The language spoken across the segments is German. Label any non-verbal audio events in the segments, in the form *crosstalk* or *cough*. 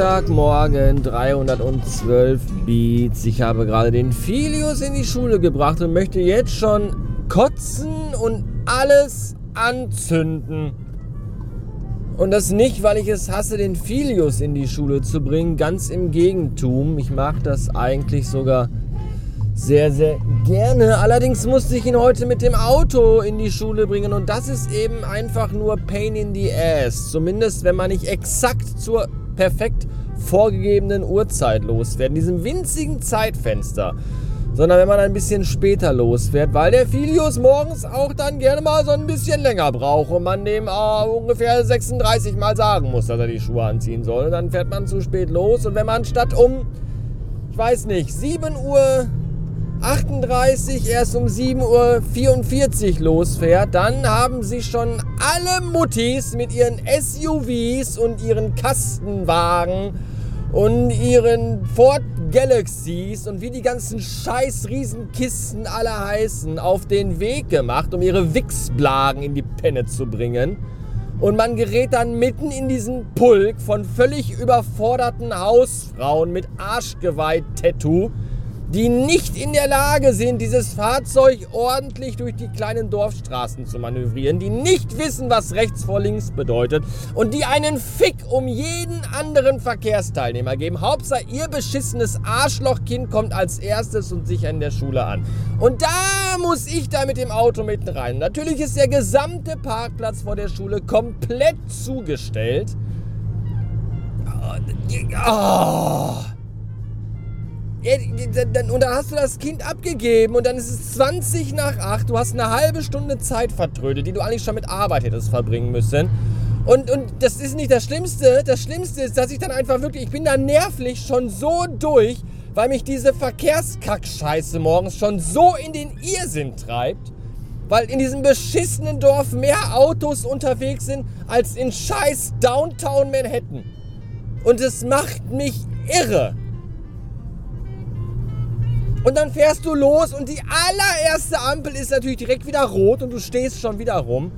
Montagmorgen 312 Beats. Ich habe gerade den Filius in die Schule gebracht und möchte jetzt schon kotzen und alles anzünden. Und das nicht, weil ich es hasse, den Filius in die Schule zu bringen. Ganz im Gegentum. Ich mag das eigentlich sogar sehr, sehr gerne. Allerdings musste ich ihn heute mit dem Auto in die Schule bringen und das ist eben einfach nur Pain in the Ass. Zumindest wenn man nicht exakt zur perfekt vorgegebenen Uhrzeit losfährt, in diesem winzigen Zeitfenster. Sondern wenn man ein bisschen später losfährt, weil der Filius morgens auch dann gerne mal so ein bisschen länger braucht und man dem äh, ungefähr 36 Mal sagen muss, dass er die Schuhe anziehen soll. Und dann fährt man zu spät los und wenn man statt um, ich weiß nicht, 7 Uhr 38 erst um 7.44 Uhr losfährt, dann haben sie schon alle Muttis mit ihren SUVs und ihren Kastenwagen und ihren Ford Galaxies und wie die ganzen scheiß Riesenkisten alle heißen, auf den Weg gemacht, um ihre Wichsblagen in die Penne zu bringen. Und man gerät dann mitten in diesen Pulk von völlig überforderten Hausfrauen mit Arschgeweih-Tattoo, die nicht in der Lage sind, dieses Fahrzeug ordentlich durch die kleinen Dorfstraßen zu manövrieren, die nicht wissen, was rechts vor links bedeutet und die einen Fick um jeden anderen Verkehrsteilnehmer geben. Hauptsache, ihr beschissenes Arschlochkind kommt als erstes und sich in der Schule an. Und da muss ich da mit dem Auto mitten rein. Natürlich ist der gesamte Parkplatz vor der Schule komplett zugestellt. Oh. Und dann hast du das Kind abgegeben und dann ist es 20 nach 8. Du hast eine halbe Stunde Zeit vertrödet, die du eigentlich schon mit Arbeit hättest verbringen müssen. Und, und das ist nicht das Schlimmste. Das Schlimmste ist, dass ich dann einfach wirklich, ich bin da nervlich schon so durch, weil mich diese Verkehrskackscheiße morgens schon so in den Irrsinn treibt. Weil in diesem beschissenen Dorf mehr Autos unterwegs sind als in scheiß Downtown Manhattan. Und es macht mich irre. Und dann fährst du los und die allererste Ampel ist natürlich direkt wieder rot und du stehst schon wieder rum.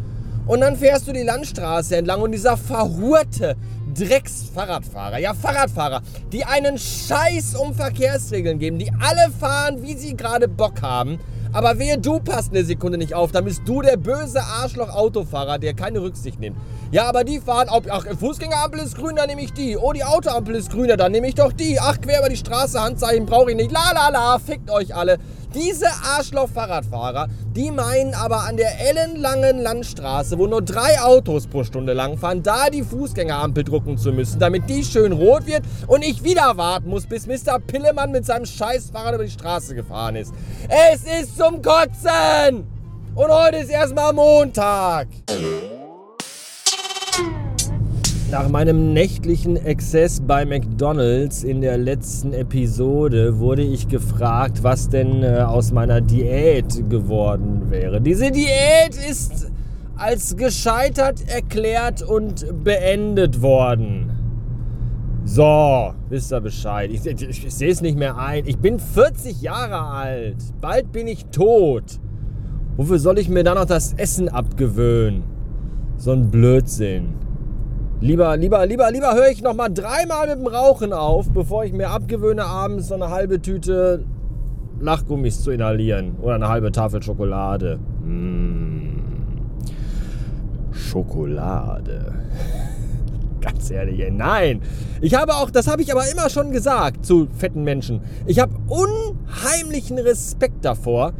Und dann fährst du die Landstraße entlang und dieser verhurte Drecks-Fahrradfahrer, ja Fahrradfahrer, die einen Scheiß um Verkehrsregeln geben, die alle fahren, wie sie gerade Bock haben, aber wehe, du passt eine Sekunde nicht auf, dann bist du der böse Arschloch-Autofahrer, der keine Rücksicht nimmt. Ja, aber die fahren, ob, ach, Fußgängerampel ist grün, dann nehme ich die. Oh, die Autoampel ist grüner, dann nehme ich doch die. Ach, quer über die Straße, Handzeichen brauche ich nicht. La, la, la, fickt euch alle. Diese Arschloch-Fahrradfahrer, die meinen aber an der ellenlangen Landstraße, wo nur drei Autos pro Stunde lang fahren, da die Fußgängerampel drucken zu müssen, damit die schön rot wird und ich wieder warten muss, bis Mr. Pillemann mit seinem Scheißfahrrad über die Straße gefahren ist. Es ist zum Kotzen! Und heute ist erstmal Montag. Nach meinem nächtlichen Exzess bei McDonald's in der letzten Episode wurde ich gefragt, was denn äh, aus meiner Diät geworden wäre. Diese Diät ist als gescheitert erklärt und beendet worden. So, wisst ihr Bescheid. Ich, ich, ich, ich sehe es nicht mehr ein. Ich bin 40 Jahre alt. Bald bin ich tot. Wofür soll ich mir dann noch das Essen abgewöhnen? So ein Blödsinn. Lieber, lieber, lieber, lieber höre ich noch mal dreimal mit dem Rauchen auf, bevor ich mir abgewöhne, abends so eine halbe Tüte Lachgummis zu inhalieren. Oder eine halbe Tafel Schokolade. Mmh. Schokolade. *laughs* Ganz ehrlich, ey, nein. Ich habe auch, das habe ich aber immer schon gesagt zu fetten Menschen. Ich habe unheimlichen Respekt davor,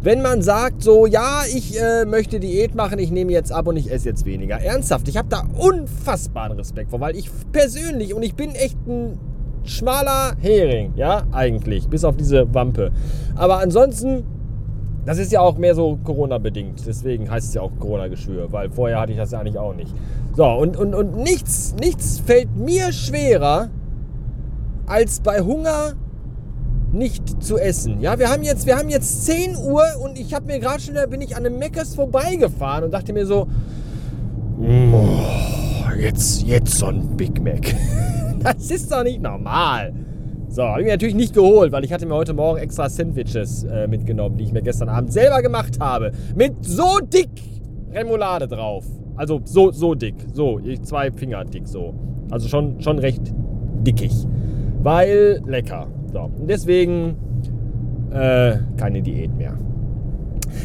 wenn man sagt so, ja, ich äh, möchte Diät machen, ich nehme jetzt ab und ich esse jetzt weniger. Ernsthaft, ich habe da unfassbaren Respekt vor, weil ich persönlich, und ich bin echt ein schmaler Hering, ja, eigentlich, bis auf diese Wampe. Aber ansonsten, das ist ja auch mehr so Corona-bedingt, deswegen heißt es ja auch Corona-Geschwür, weil vorher hatte ich das ja eigentlich auch nicht. So, und, und, und nichts, nichts fällt mir schwerer, als bei Hunger nicht zu essen. Ja, wir haben jetzt, wir haben jetzt 10 Uhr und ich habe mir gerade schon, da bin ich an einem Meckers vorbeigefahren und dachte mir so, jetzt, jetzt so ein Big Mac. *laughs* das ist doch nicht normal. So, habe ich mir natürlich nicht geholt, weil ich hatte mir heute Morgen extra Sandwiches äh, mitgenommen, die ich mir gestern Abend selber gemacht habe. Mit so dick Remoulade drauf. Also so, so dick. So, zwei Finger dick so. Also schon, schon recht Dickicht. Weil lecker. So, und deswegen äh, keine Diät mehr.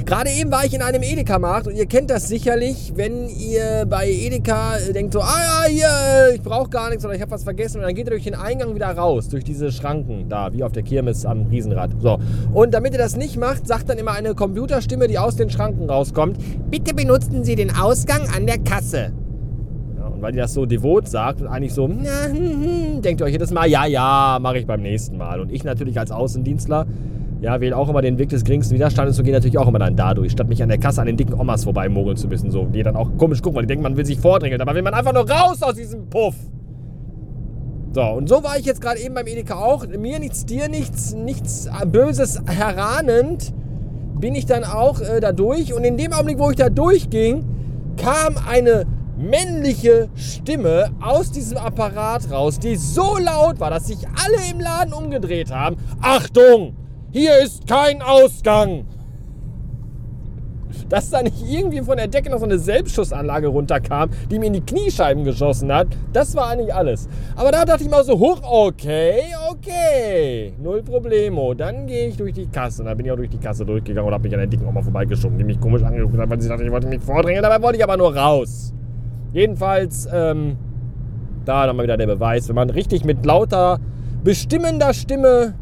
Gerade eben war ich in einem Edeka-Markt und ihr kennt das sicherlich, wenn ihr bei Edeka denkt so, ah ja, hier, ich brauche gar nichts oder ich habe was vergessen und dann geht ihr durch den Eingang wieder raus, durch diese Schranken da, wie auf der Kirmes am Riesenrad. So. Und damit ihr das nicht macht, sagt dann immer eine Computerstimme, die aus den Schranken rauskommt, bitte benutzen Sie den Ausgang an der Kasse. Weil die das so devot sagt und eigentlich so, na, hm, hm, denkt ihr euch jedes Mal, ja, ja, mache ich beim nächsten Mal. Und ich natürlich als Außendienstler ja, wähle auch immer den Weg des geringsten Widerstandes und gehe natürlich auch immer dann dadurch, statt mich an der Kasse an den dicken Omas vorbeimogeln zu müssen. So, die dann auch komisch gucken, weil die denken, man will sich vordrängeln. Aber will man einfach nur raus aus diesem Puff. So, und so war ich jetzt gerade eben beim Edeka auch. Mir nichts, dir nichts, nichts Böses herahnend bin ich dann auch äh, da durch. Und in dem Augenblick, wo ich da durchging, kam eine männliche Stimme aus diesem Apparat raus, die so laut war, dass sich alle im Laden umgedreht haben. Achtung! Hier ist kein Ausgang. Dass da nicht irgendwie von der Decke noch so eine Selbstschussanlage runterkam, die mir in die Kniescheiben geschossen hat, das war eigentlich alles. Aber da dachte ich mal so, hoch, okay, okay, null Problemo. Dann gehe ich durch die Kasse. Und dann bin ich auch durch die Kasse durchgegangen und habe mich an der dicken Oma vorbeigeschoben, die mich komisch angeguckt hat, weil sie dachte, ich wollte mich vordrängen. Dabei wollte ich aber nur raus. Jedenfalls, ähm, da dann mal wieder der Beweis, wenn man richtig mit lauter, bestimmender Stimme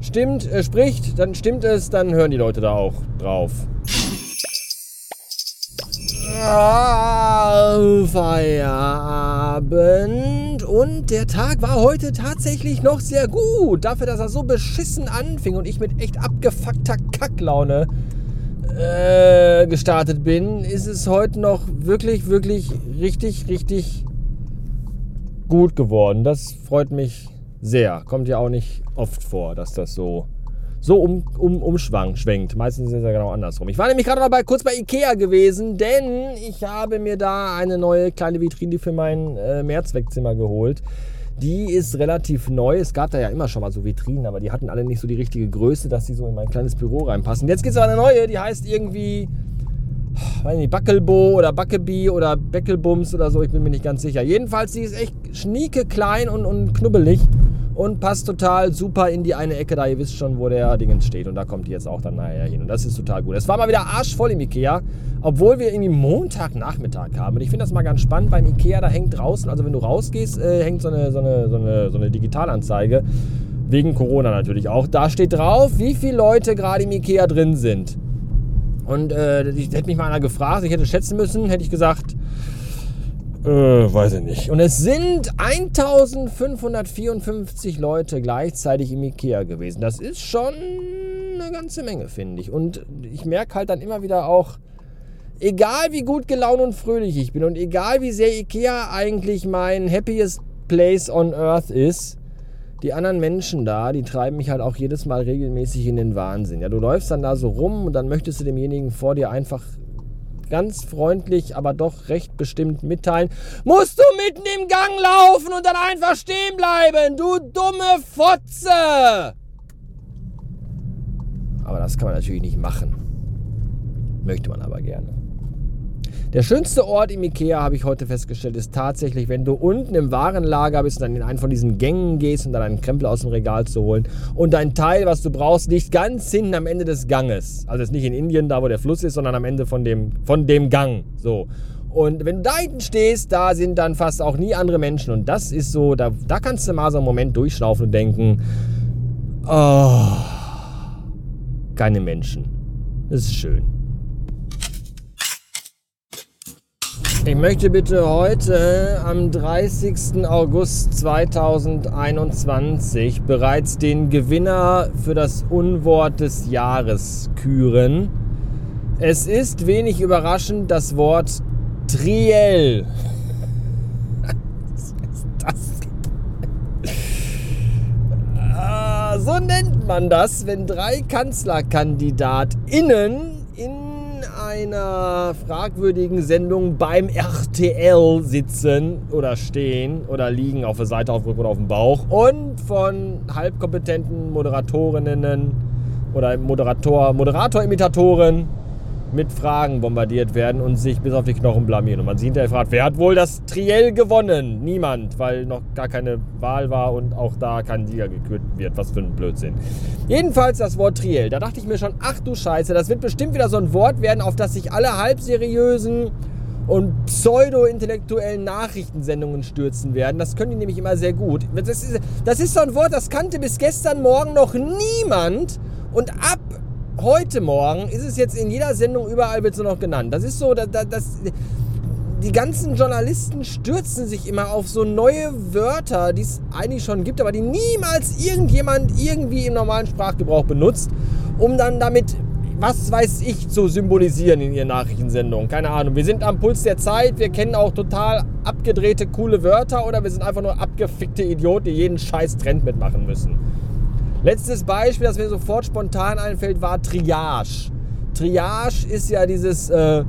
stimmt, äh, spricht, dann stimmt es, dann hören die Leute da auch drauf. Feierabend und der Tag war heute tatsächlich noch sehr gut. Dafür, dass er so beschissen anfing und ich mit echt abgefuckter Kacklaune äh, gestartet bin, ist es heute noch wirklich, wirklich richtig, richtig gut geworden. Das freut mich sehr. Kommt ja auch nicht oft vor, dass das so, so um, um, umschwenkt. Meistens ist es ja genau andersrum. Ich war nämlich gerade mal bei, kurz bei Ikea gewesen, denn ich habe mir da eine neue kleine Vitrine für mein äh, Mehrzweckzimmer geholt. Die ist relativ neu. Es gab da ja immer schon mal so Vitrinen, aber die hatten alle nicht so die richtige Größe, dass sie so in mein kleines Büro reinpassen. Jetzt gibt es eine neue, die heißt irgendwie weiß nicht, Backelbo oder Backeby oder Beckelbums oder so, ich bin mir nicht ganz sicher. Jedenfalls, die ist echt schnieke klein und, und knubbelig und passt total super in die eine Ecke da. Ihr wisst schon, wo der Dingens steht und da kommt die jetzt auch dann nachher hin und das ist total gut. Es war mal wieder arschvoll im Ikea, obwohl wir irgendwie Montagnachmittag haben und ich finde das mal ganz spannend. Beim Ikea, da hängt draußen, also wenn du rausgehst, äh, hängt so eine, so, eine, so, eine, so eine Digitalanzeige. Wegen Corona natürlich auch. Da steht drauf, wie viele Leute gerade im Ikea drin sind. Und äh, ich, hätte mich mal einer gefragt, ich hätte schätzen müssen, hätte ich gesagt, äh, weiß ich nicht. Und es sind 1554 Leute gleichzeitig im Ikea gewesen. Das ist schon eine ganze Menge, finde ich. Und ich merke halt dann immer wieder auch, egal wie gut gelaunt und fröhlich ich bin und egal wie sehr Ikea eigentlich mein happiest place on earth ist, die anderen Menschen da, die treiben mich halt auch jedes Mal regelmäßig in den Wahnsinn. Ja, du läufst dann da so rum und dann möchtest du demjenigen vor dir einfach ganz freundlich, aber doch recht bestimmt mitteilen, musst du mitten im Gang laufen und dann einfach stehen bleiben, du dumme Fotze! Aber das kann man natürlich nicht machen. Möchte man aber gerne. Der schönste Ort im Ikea, habe ich heute festgestellt, ist tatsächlich, wenn du unten im Warenlager bist und dann in einen von diesen Gängen gehst, um dann einen Krempel aus dem Regal zu holen. Und dein Teil, was du brauchst, liegt ganz hinten am Ende des Ganges. Also jetzt nicht in Indien, da wo der Fluss ist, sondern am Ende von dem, von dem Gang. So. Und wenn du da hinten stehst, da sind dann fast auch nie andere Menschen. Und das ist so, da, da kannst du mal so einen Moment durchschnaufen und denken, oh, keine Menschen. Das ist schön. Ich möchte bitte heute am 30. August 2021 bereits den Gewinner für das Unwort des Jahres küren. Es ist wenig überraschend das Wort Triell. *laughs* Was ist das? Ah, so nennt man das, wenn drei KanzlerkandidatInnen einer fragwürdigen Sendung beim RTL sitzen oder stehen oder liegen auf der Seite, auf dem Rücken oder auf dem Bauch und von halbkompetenten Moderatorinnen oder Moderator, Moderator-Imitatoren mit Fragen bombardiert werden und sich bis auf die Knochen blamieren. Und man sich hinterher fragt, wer hat wohl das Triell gewonnen? Niemand, weil noch gar keine Wahl war und auch da kein Sieger gekürt wird. Was für ein Blödsinn. Jedenfalls das Wort Triell. Da dachte ich mir schon, ach du Scheiße, das wird bestimmt wieder so ein Wort werden, auf das sich alle halbseriösen und pseudo-intellektuellen Nachrichtensendungen stürzen werden. Das können die nämlich immer sehr gut. Das ist, das ist so ein Wort, das kannte bis gestern Morgen noch niemand. Und ab heute Morgen ist es jetzt in jeder Sendung überall wird es noch genannt. Das ist so, das, das, die ganzen Journalisten stürzen sich immer auf so neue Wörter, die es eigentlich schon gibt, aber die niemals irgendjemand irgendwie im normalen Sprachgebrauch benutzt, um dann damit, was weiß ich, zu symbolisieren in ihren Nachrichtensendungen. Keine Ahnung. Wir sind am Puls der Zeit, wir kennen auch total abgedrehte, coole Wörter oder wir sind einfach nur abgefickte Idioten, die jeden scheiß Trend mitmachen müssen. Letztes Beispiel, das mir sofort spontan einfällt, war Triage. Triage ist ja dieses, äh,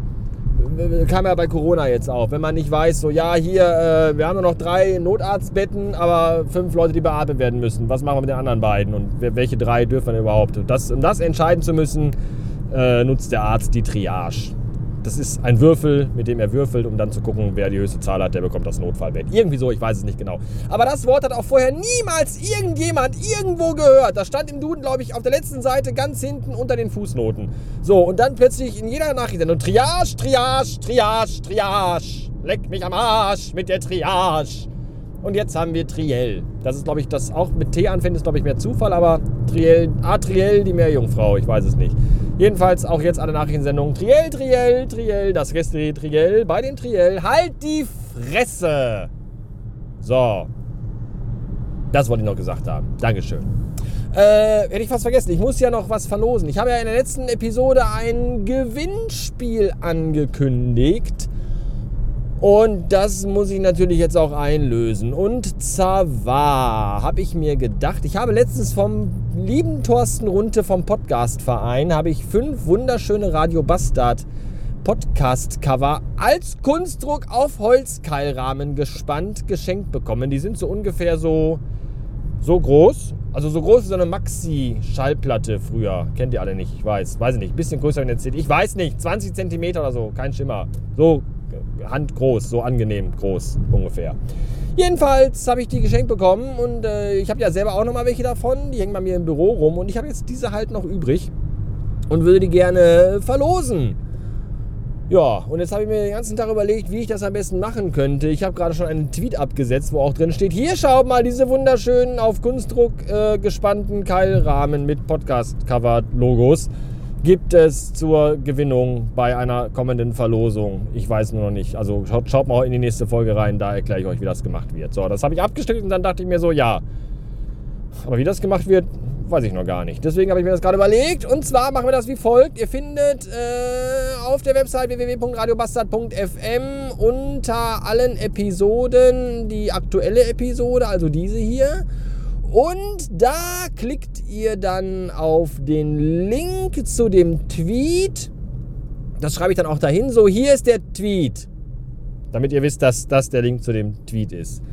kam ja bei Corona jetzt auch, wenn man nicht weiß, so ja, hier, äh, wir haben nur noch drei Notarztbetten, aber fünf Leute, die beatmet werden müssen. Was machen wir mit den anderen beiden und welche drei dürfen wir überhaupt? Das, um das entscheiden zu müssen, äh, nutzt der Arzt die Triage. Das ist ein Würfel, mit dem er würfelt, um dann zu gucken, wer die höchste Zahl hat, der bekommt das Notfallbett. Irgendwie so, ich weiß es nicht genau. Aber das Wort hat auch vorher niemals irgendjemand irgendwo gehört. Das stand im Duden, glaube ich, auf der letzten Seite ganz hinten unter den Fußnoten. So, und dann plötzlich in jeder Nachricht und Triage, Triage, Triage, Triage. Leck mich am Arsch mit der Triage. Und jetzt haben wir Triell. Das ist, glaube ich, das auch mit T anfängt, ist, glaube ich, mehr Zufall, aber Triell, ah, Triell, die Meerjungfrau, ich weiß es nicht. Jedenfalls auch jetzt alle Nachrichtensendungen. Triell, Triell, Triell, das Reste Triell, bei den Triell. Halt die Fresse! So. Das wollte ich noch gesagt haben. Dankeschön. Äh, hätte ich fast vergessen. Ich muss ja noch was verlosen. Ich habe ja in der letzten Episode ein Gewinnspiel angekündigt. Und das muss ich natürlich jetzt auch einlösen. Und zwar habe ich mir gedacht, ich habe letztens vom lieben Thorsten Runte vom Podcastverein, habe ich fünf wunderschöne Radio Bastard Podcast-Cover als Kunstdruck auf Holzkeilrahmen gespannt geschenkt bekommen. Die sind so ungefähr so, so groß. Also so groß wie so eine Maxi-Schallplatte früher. Kennt ihr alle nicht, ich weiß. Weiß ich nicht. Bisschen größer in der CD. Ich weiß nicht. 20 cm oder so. Kein Schimmer. So handgroß, so angenehm groß ungefähr. Jedenfalls habe ich die geschenkt bekommen und äh, ich habe ja selber auch noch mal welche davon. Die hängen bei mir im Büro rum und ich habe jetzt diese halt noch übrig und würde die gerne verlosen. Ja, und jetzt habe ich mir den ganzen Tag überlegt, wie ich das am besten machen könnte. Ich habe gerade schon einen Tweet abgesetzt, wo auch drin steht, hier schaut mal diese wunderschönen auf Kunstdruck äh, gespannten Keilrahmen mit Podcast-Cover-Logos gibt es zur Gewinnung bei einer kommenden Verlosung. Ich weiß nur noch nicht. Also schaut, schaut mal in die nächste Folge rein, da erkläre ich euch, wie das gemacht wird. So, das habe ich abgesteckt und dann dachte ich mir so, ja. Aber wie das gemacht wird, weiß ich noch gar nicht. Deswegen habe ich mir das gerade überlegt. Und zwar machen wir das wie folgt. Ihr findet äh, auf der Website www.radiobastard.fm unter allen Episoden die aktuelle Episode, also diese hier. Und da klickt ihr dann auf den Link zu dem Tweet. Das schreibe ich dann auch dahin. So, hier ist der Tweet. Damit ihr wisst, dass das der Link zu dem Tweet ist.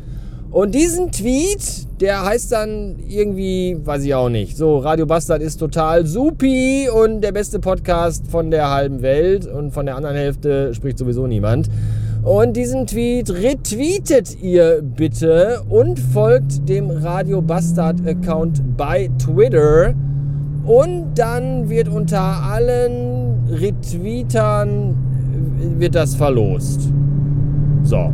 Und diesen Tweet, der heißt dann irgendwie, weiß ich auch nicht. So, Radio Bastard ist total supi und der beste Podcast von der halben Welt. Und von der anderen Hälfte spricht sowieso niemand. Und diesen Tweet retweetet ihr bitte und folgt dem Radio Bastard Account bei Twitter. Und dann wird unter allen Retweetern wird das verlost. So.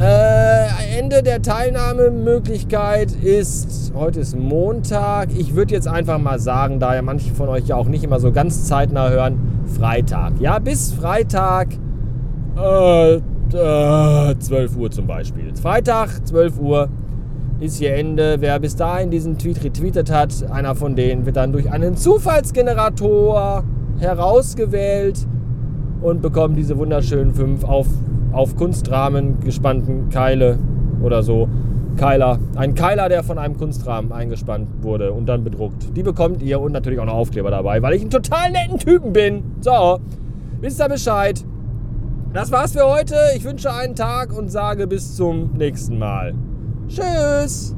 Äh, Ende der Teilnahmemöglichkeit ist, heute ist Montag. Ich würde jetzt einfach mal sagen, da ja manche von euch ja auch nicht immer so ganz zeitnah hören, Freitag. Ja, bis Freitag äh, äh, 12 Uhr zum Beispiel. Freitag, 12 Uhr ist hier Ende. Wer bis dahin diesen Tweet retweetet hat, einer von denen wird dann durch einen Zufallsgenerator herausgewählt und bekommt diese wunderschönen fünf auf, auf Kunstrahmen gespannten Keile oder so. Keiler. Ein Keiler, der von einem Kunstrahmen eingespannt wurde und dann bedruckt. Die bekommt ihr und natürlich auch noch Aufkleber dabei, weil ich einen total netten Typen bin. So, wisst ihr Bescheid. Das war's für heute. Ich wünsche einen Tag und sage bis zum nächsten Mal. Tschüss.